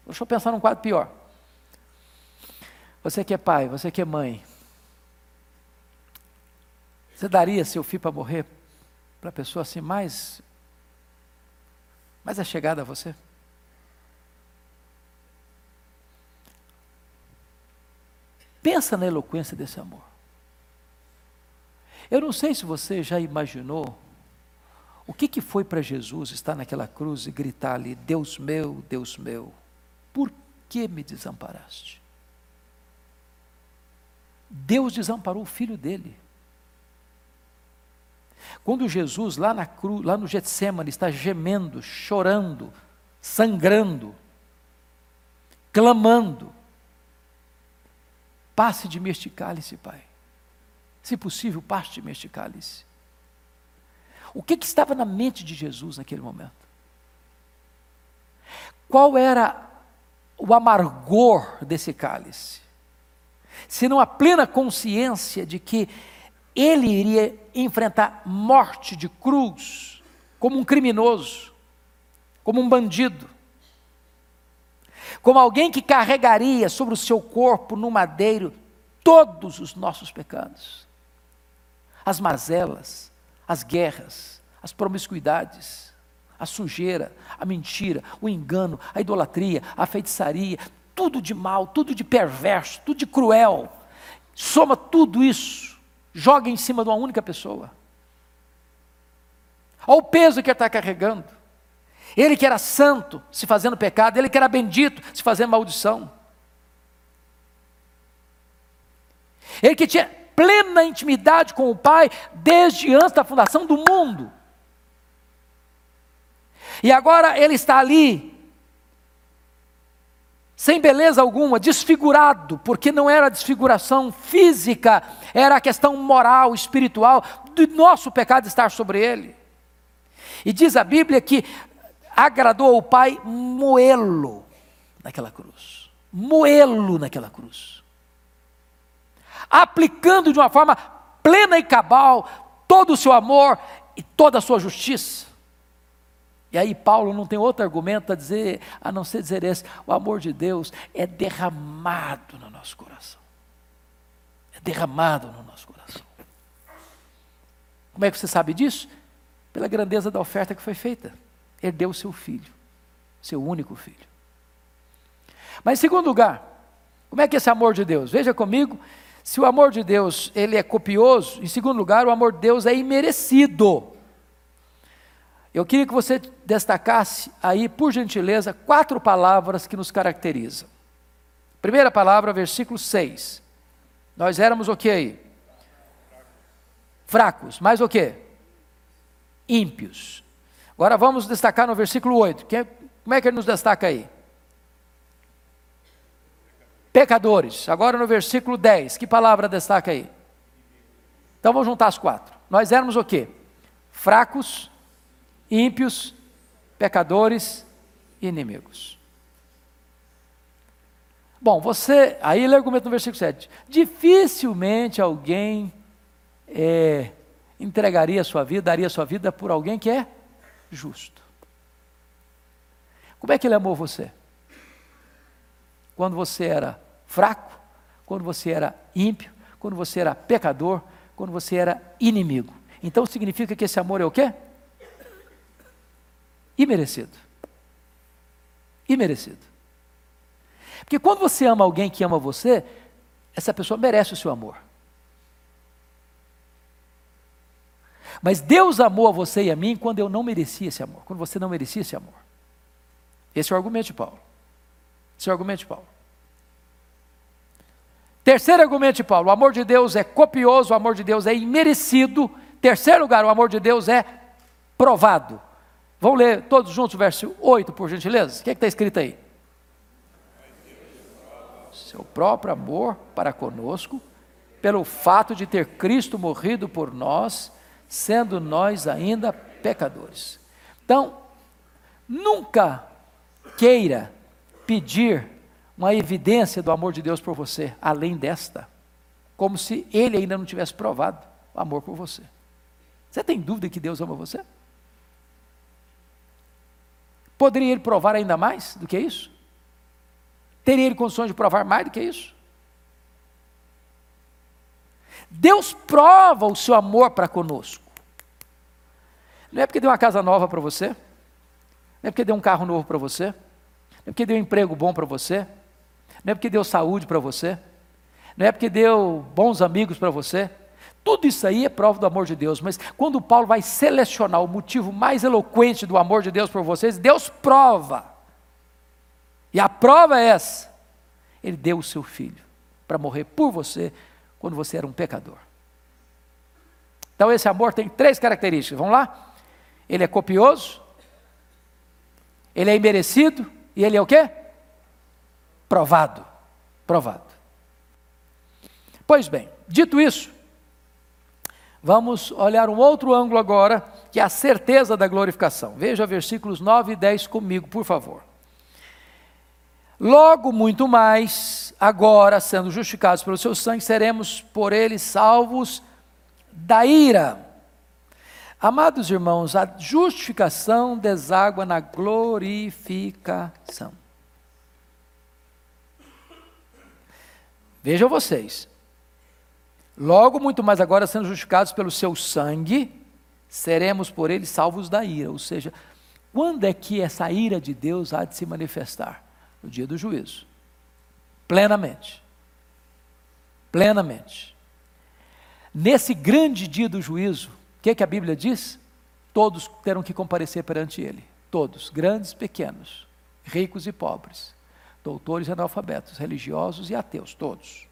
Speaker 1: Deixa eu pensar num quadro pior. Você que é pai, você que é mãe. Você daria seu filho para morrer para a pessoa assim mais mais chegada a você? Pensa na eloquência desse amor. Eu não sei se você já imaginou o que, que foi para Jesus estar naquela cruz e gritar ali: Deus meu, Deus meu, por que me desamparaste? Deus desamparou o filho dele. Quando Jesus, lá na cruz, lá no Getsemane, está gemendo, chorando, sangrando, clamando, passe de mim este cálice, Pai. Se possível, passe de mim este cálice. O que, que estava na mente de Jesus naquele momento? Qual era o amargor desse cálice? Senão a plena consciência de que ele iria enfrentar morte de cruz como um criminoso, como um bandido, como alguém que carregaria sobre o seu corpo no madeiro todos os nossos pecados, as mazelas, as guerras, as promiscuidades, a sujeira, a mentira, o engano, a idolatria, a feitiçaria, tudo de mal, tudo de perverso, tudo de cruel. Soma tudo isso, joga em cima de uma única pessoa. Olha o peso que ele está carregando. Ele que era santo, se fazendo pecado, ele que era bendito, se fazendo maldição. Ele que tinha plena intimidade com o Pai desde antes da fundação do mundo. E agora ele está ali sem beleza alguma, desfigurado, porque não era desfiguração física, era a questão moral, espiritual, do nosso pecado estar sobre ele. E diz a Bíblia que agradou ao Pai moê-lo naquela cruz. Moê-lo naquela cruz. Aplicando de uma forma plena e cabal todo o seu amor e toda a sua justiça. E aí Paulo não tem outro argumento a dizer, a não ser dizer esse, o amor de Deus é derramado no nosso coração. É derramado no nosso coração. Como é que você sabe disso? Pela grandeza da oferta que foi feita. Ele deu o seu filho, seu único filho. Mas em segundo lugar, como é que é esse amor de Deus? Veja comigo, se o amor de Deus ele é copioso, em segundo lugar, o amor de Deus é imerecido. Eu queria que você destacasse aí, por gentileza, quatro palavras que nos caracterizam. Primeira palavra, versículo 6. Nós éramos o que aí? Fracos. Mais o que? Ímpios. Agora vamos destacar no versículo 8. como é que ele nos destaca aí? pecadores. Agora no versículo 10, que palavra destaca aí? Então vamos juntar as quatro. Nós éramos o quê? Fracos, ímpios, pecadores e inimigos. Bom, você, aí ele argumenta no versículo 7. Dificilmente alguém é, entregaria a sua vida, daria a sua vida por alguém que é justo. Como é que ele amou você? Quando você era fraco, quando você era ímpio, quando você era pecador, quando você era inimigo. Então significa que esse amor é o quê? Imerecido. Imerecido. Porque quando você ama alguém que ama você, essa pessoa merece o seu amor. Mas Deus amou a você e a mim quando eu não merecia esse amor, quando você não merecia esse amor. Esse é o argumento de Paulo. Esse é o argumento de Paulo. Terceiro argumento de Paulo: o amor de Deus é copioso, o amor de Deus é imerecido. Terceiro lugar, o amor de Deus é provado. Vamos ler todos juntos o verso 8, por gentileza? O que é está escrito aí? Seu próprio amor para conosco, pelo fato de ter Cristo morrido por nós, sendo nós ainda pecadores. Então, nunca queira pedir uma evidência do amor de Deus por você, além desta, como se ele ainda não tivesse provado o amor por você. Você tem dúvida que Deus ama você? Poderia ele provar ainda mais do que isso? Teria ele condições de provar mais do que isso? Deus prova o seu amor para conosco. Não é porque deu uma casa nova para você, não é porque deu um carro novo para você, não é porque deu um emprego bom para você, não é porque deu saúde para você, não é porque deu bons amigos para você. Tudo isso aí é prova do amor de Deus, mas quando Paulo vai selecionar o motivo mais eloquente do amor de Deus por vocês, Deus prova. E a prova é essa: Ele deu o seu filho para morrer por você quando você era um pecador. Então esse amor tem três características. Vamos lá? Ele é copioso, ele é imerecido e ele é o quê? Provado. Provado. Pois bem, dito isso, vamos olhar um outro ângulo agora, que é a certeza da glorificação. Veja versículos 9 e 10 comigo, por favor. Logo, muito mais, agora, sendo justificados pelo seu sangue, seremos por ele salvos da ira. Amados irmãos, a justificação deságua na glorificação. Vejam vocês. Logo, muito mais agora, sendo justificados pelo seu sangue, seremos por ele salvos da ira. Ou seja, quando é que essa ira de Deus há de se manifestar? No dia do juízo. Plenamente. Plenamente. Nesse grande dia do juízo, que, que a Bíblia diz? Todos terão que comparecer perante Ele. Todos, grandes e pequenos, ricos e pobres, doutores e analfabetos, religiosos e ateus, todos.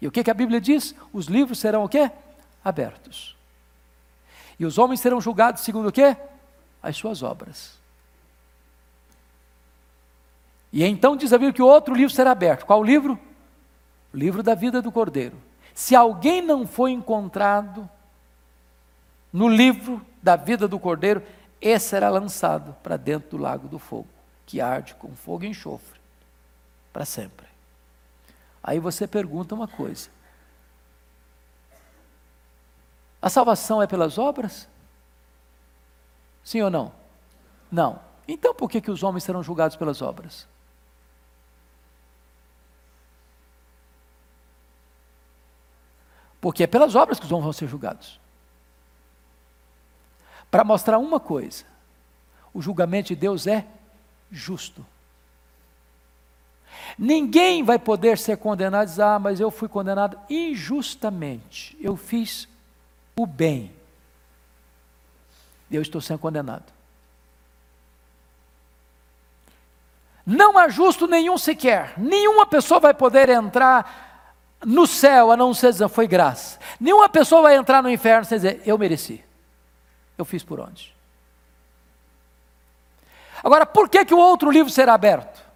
Speaker 1: E o que, que a Bíblia diz? Os livros serão o quê? Abertos. E os homens serão julgados segundo o quê? As suas obras. E então diz a Bíblia que outro livro será aberto. Qual livro? O livro da vida do Cordeiro. Se alguém não foi encontrado no livro da vida do cordeiro, esse será lançado para dentro do lago do fogo, que arde com fogo e enxofre, para sempre. Aí você pergunta uma coisa: a salvação é pelas obras? Sim ou não? Não. Então por que, que os homens serão julgados pelas obras? Porque é pelas obras que os homens vão ser julgados para mostrar uma coisa: o julgamento de Deus é justo. Ninguém vai poder ser condenado e dizer, ah, mas eu fui condenado injustamente, eu fiz o bem. Eu estou sendo condenado. Não há justo nenhum sequer, nenhuma pessoa vai poder entrar no céu a não ser dizer, foi graça. Nenhuma pessoa vai entrar no inferno sem dizer, eu mereci. Eu fiz por onde? Agora, por que, que o outro livro será aberto?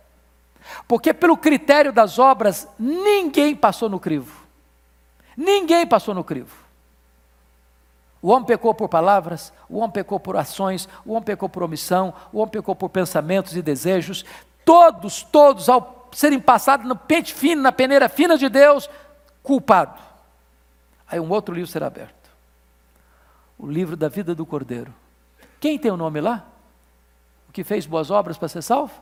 Speaker 1: Porque pelo critério das obras, ninguém passou no crivo. Ninguém passou no crivo. O homem pecou por palavras, o homem pecou por ações, o homem pecou por omissão, o homem pecou por pensamentos e desejos. Todos, todos, ao serem passados no pente fino, na peneira fina de Deus, culpado. Aí um outro livro será aberto. O livro da vida do Cordeiro. Quem tem o nome lá? O que fez boas obras para ser salvo?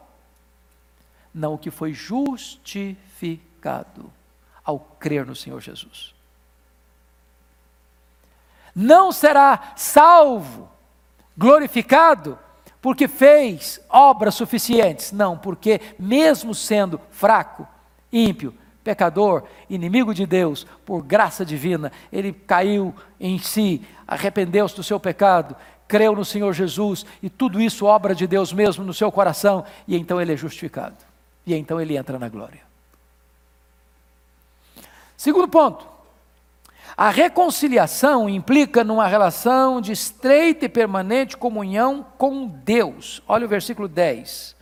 Speaker 1: Não, o que foi justificado ao crer no Senhor Jesus. Não será salvo, glorificado, porque fez obras suficientes. Não, porque mesmo sendo fraco, ímpio, pecador, inimigo de Deus, por graça divina, ele caiu em si, arrependeu-se do seu pecado, creu no Senhor Jesus e tudo isso obra de Deus mesmo no seu coração e então ele é justificado. E então ele entra na glória. Segundo ponto, a reconciliação implica numa relação de estreita e permanente comunhão com Deus. Olha o versículo 10.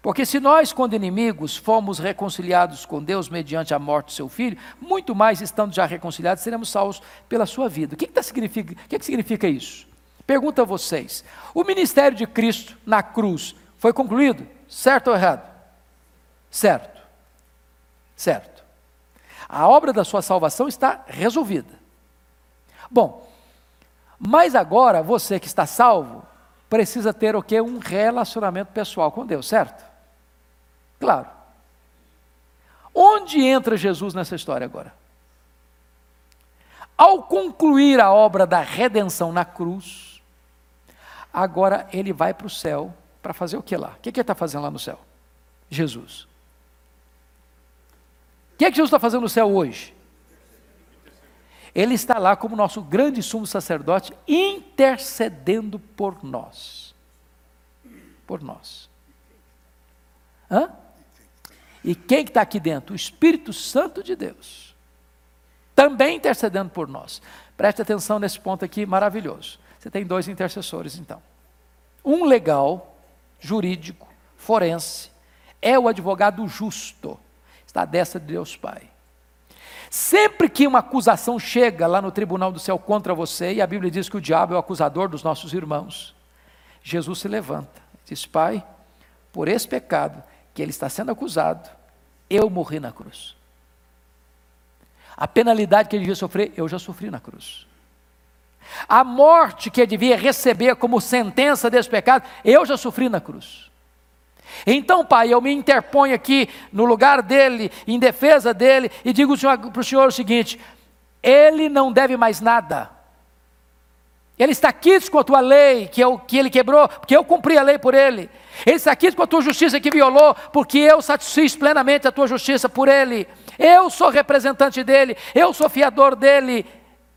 Speaker 1: Porque se nós, quando inimigos, fomos reconciliados com Deus mediante a morte do seu filho, muito mais estando já reconciliados, seremos salvos pela sua vida. O que, que, tá significa, que, que significa isso? Pergunto a vocês: o ministério de Cristo na cruz foi concluído? Certo ou errado? Certo. Certo. A obra da sua salvação está resolvida. Bom, mas agora você que está salvo precisa ter o que? Um relacionamento pessoal com Deus, certo? Claro. Onde entra Jesus nessa história agora? Ao concluir a obra da redenção na cruz, agora ele vai para o céu para fazer o que lá? O que, que ele está fazendo lá no céu? Jesus. Que, é que Jesus está fazendo no céu hoje? Ele está lá como nosso grande sumo sacerdote, intercedendo por nós. Por nós. Hã? E quem que está aqui dentro? O Espírito Santo de Deus. Também intercedendo por nós. Preste atenção nesse ponto aqui maravilhoso. Você tem dois intercessores, então. Um legal, jurídico, forense, é o advogado justo. Está dessa de Deus Pai. Sempre que uma acusação chega lá no tribunal do céu contra você, e a Bíblia diz que o diabo é o acusador dos nossos irmãos, Jesus se levanta e diz: Pai, por esse pecado, que ele está sendo acusado, eu morri na cruz. A penalidade que ele devia sofrer, eu já sofri na cruz. A morte que ele devia receber como sentença desse pecado, eu já sofri na cruz. Então, Pai, eu me interponho aqui no lugar dele, em defesa dele, e digo para o Senhor o seguinte: ele não deve mais nada. Ele está quieto com a tua lei, que, eu, que ele quebrou, porque eu cumpri a lei por ele. Ele está quieto com a tua justiça que violou, porque eu satisfiz plenamente a tua justiça por ele. Eu sou representante dele, eu sou fiador dele.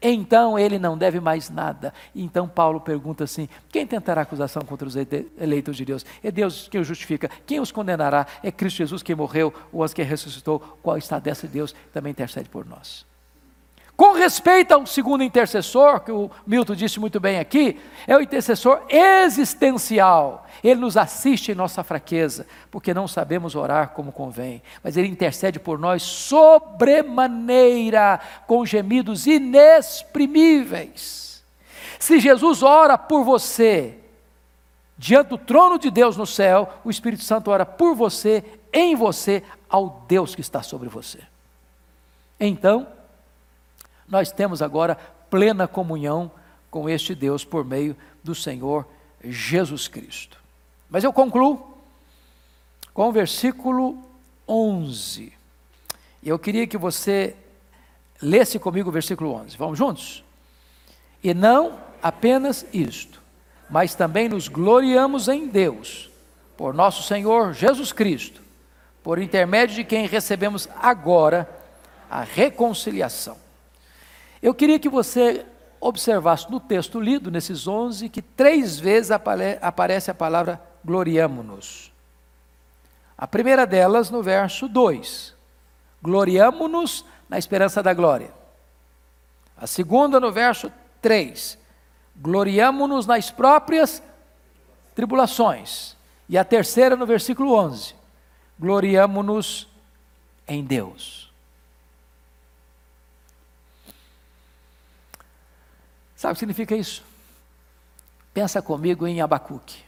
Speaker 1: Então ele não deve mais nada. Então Paulo pergunta assim: quem tentará acusação contra os eleitos de Deus? É Deus quem os justifica. Quem os condenará? É Cristo Jesus que morreu, ou as que ressuscitou. Qual está dessa Deus? Também intercede por nós. Com respeito ao segundo intercessor, que o Milton disse muito bem aqui, é o intercessor existencial. Ele nos assiste em nossa fraqueza, porque não sabemos orar como convém, mas ele intercede por nós sobremaneira, com gemidos inexprimíveis. Se Jesus ora por você, diante do trono de Deus no céu, o Espírito Santo ora por você, em você, ao Deus que está sobre você. Então, nós temos agora plena comunhão com este Deus por meio do Senhor Jesus Cristo. Mas eu concluo com o versículo 11. E eu queria que você lesse comigo o versículo 11. Vamos juntos? E não apenas isto, mas também nos gloriamos em Deus, por nosso Senhor Jesus Cristo, por intermédio de quem recebemos agora a reconciliação. Eu queria que você observasse no texto lido, nesses 11, que três vezes aparece a palavra gloriamo-nos. A primeira delas no verso 2. Gloriamo-nos na esperança da glória. A segunda no verso 3. Gloriamo-nos nas próprias tribulações. E a terceira no versículo 11. gloriamo-nos em Deus. Sabe o que significa isso? Pensa comigo em Abacuque.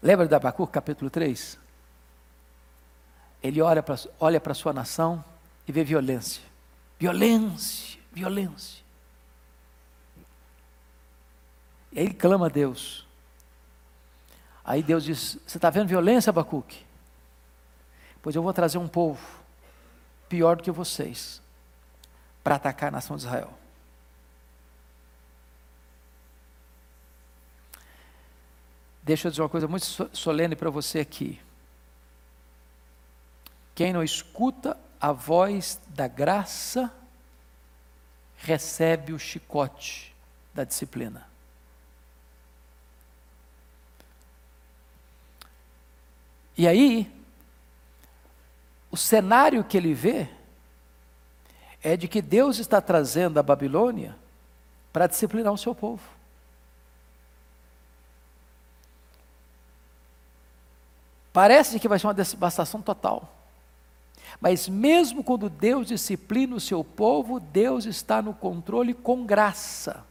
Speaker 1: Lembra de Abacuque, capítulo 3? Ele olha para olha a sua nação e vê violência. Violência, violência. E aí ele clama a Deus. Aí Deus diz: Você está vendo violência, Abacuque? Pois eu vou trazer um povo pior do que vocês para atacar a nação de Israel. Deixa eu dizer uma coisa muito solene para você aqui. Quem não escuta a voz da graça, recebe o chicote da disciplina. E aí, o cenário que ele vê é de que Deus está trazendo a Babilônia para disciplinar o seu povo. Parece que vai ser uma devastação total. Mas mesmo quando Deus disciplina o seu povo, Deus está no controle com graça.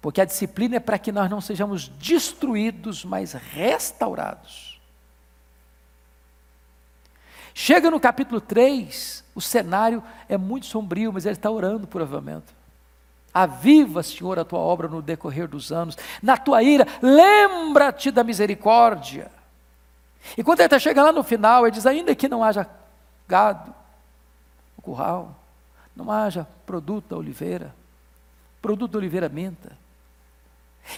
Speaker 1: Porque a disciplina é para que nós não sejamos destruídos, mas restaurados. Chega no capítulo 3, o cenário é muito sombrio, mas ele está orando por avivamento. Aviva, Senhor, a tua obra no decorrer dos anos. Na tua ira, lembra-te da misericórdia. E quando ele está chegando lá no final, ele diz: ainda que não haja gado no curral, não haja produto da oliveira, produto da oliveira menta,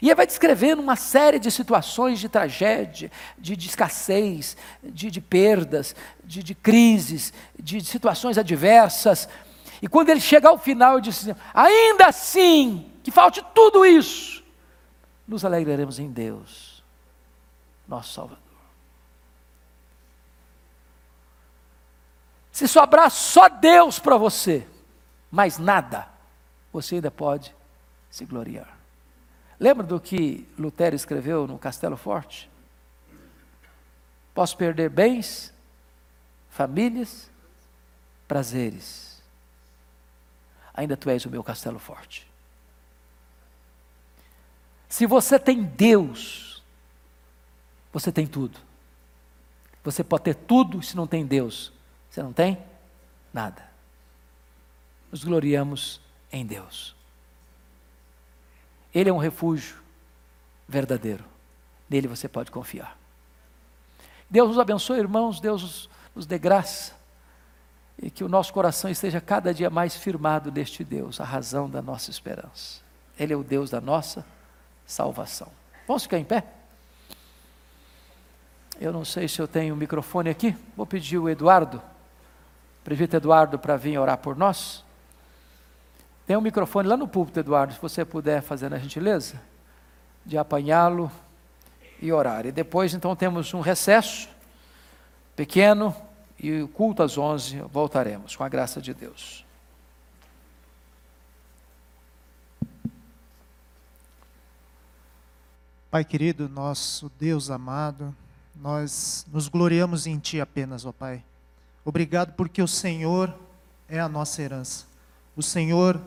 Speaker 1: e ele vai descrevendo uma série de situações de tragédia, de, de escassez, de, de perdas, de, de crises, de, situações adversas. E quando ele chega ao final, ele diz assim, ainda assim, que falte tudo isso, nos alegraremos em Deus, nosso Salvador. Se sobrar só Deus para você, mais nada, você ainda pode se gloriar. Lembra do que Lutero escreveu no Castelo Forte? Posso perder bens, famílias, prazeres. Ainda tu és o meu castelo forte. Se você tem Deus, você tem tudo. Você pode ter tudo se não tem Deus. Você não tem nada. Nos gloriamos em Deus. Ele é um refúgio verdadeiro. Nele você pode confiar. Deus nos abençoe, irmãos, Deus nos dê graça e que o nosso coração esteja cada dia mais firmado neste Deus, a razão da nossa esperança. Ele é o Deus da nossa salvação. Vamos ficar em pé? Eu não sei se eu tenho o um microfone aqui. Vou pedir o Eduardo, o Eduardo, para vir orar por nós. Tem um microfone lá no púlpito, Eduardo, se você puder fazer a gentileza de apanhá-lo e orar. E depois, então, temos um recesso pequeno e culto às 11 voltaremos, com a graça de Deus.
Speaker 2: Pai querido, nosso Deus amado, nós nos gloriamos em Ti apenas, ó Pai. Obrigado porque o Senhor é a nossa herança. O Senhor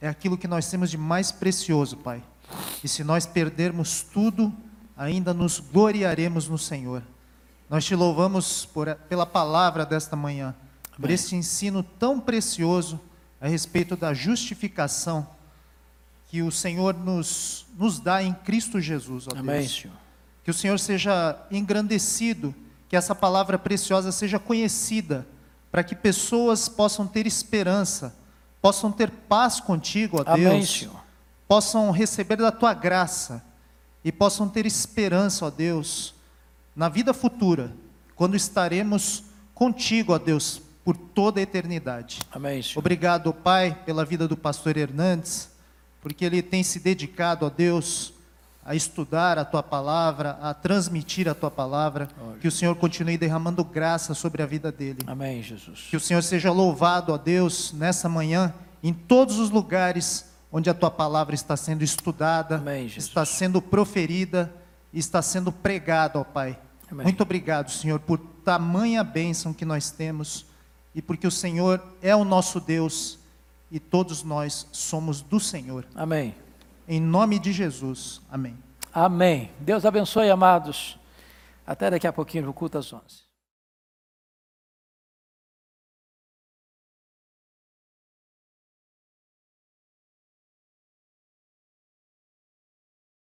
Speaker 2: é aquilo que nós temos de mais precioso, Pai. E se nós perdermos tudo, ainda nos gloriaremos no Senhor. Nós te louvamos por, pela palavra desta manhã, Amém. por este ensino tão precioso a respeito da justificação que o Senhor nos, nos dá em Cristo Jesus, ó
Speaker 1: Amém, Deus.
Speaker 2: Senhor. Que o Senhor seja engrandecido, que essa palavra preciosa seja conhecida, para que pessoas possam ter esperança possam ter paz contigo, ó Amém, Deus, Senhor. possam receber da tua graça e possam ter esperança, ó Deus, na vida futura, quando estaremos contigo, ó Deus, por toda a eternidade.
Speaker 1: Amém. Senhor.
Speaker 2: Obrigado, Pai, pela vida do pastor Hernandes, porque ele tem se dedicado, ó Deus, a estudar a tua palavra, a transmitir a tua palavra. Que o Senhor continue derramando graça sobre a vida dele.
Speaker 1: Amém, Jesus.
Speaker 2: Que o Senhor seja louvado, ó Deus, nessa manhã, em todos os lugares onde a tua palavra está sendo estudada,
Speaker 1: Amém,
Speaker 2: está sendo proferida. E está sendo pregado, ó Pai.
Speaker 1: Amém.
Speaker 2: Muito obrigado, Senhor, por tamanha bênção que nós temos e porque o Senhor é o nosso Deus e todos nós somos do Senhor.
Speaker 1: Amém.
Speaker 2: Em nome de Jesus. Amém.
Speaker 1: Amém. Deus abençoe, amados. Até daqui a pouquinho no culto às 11.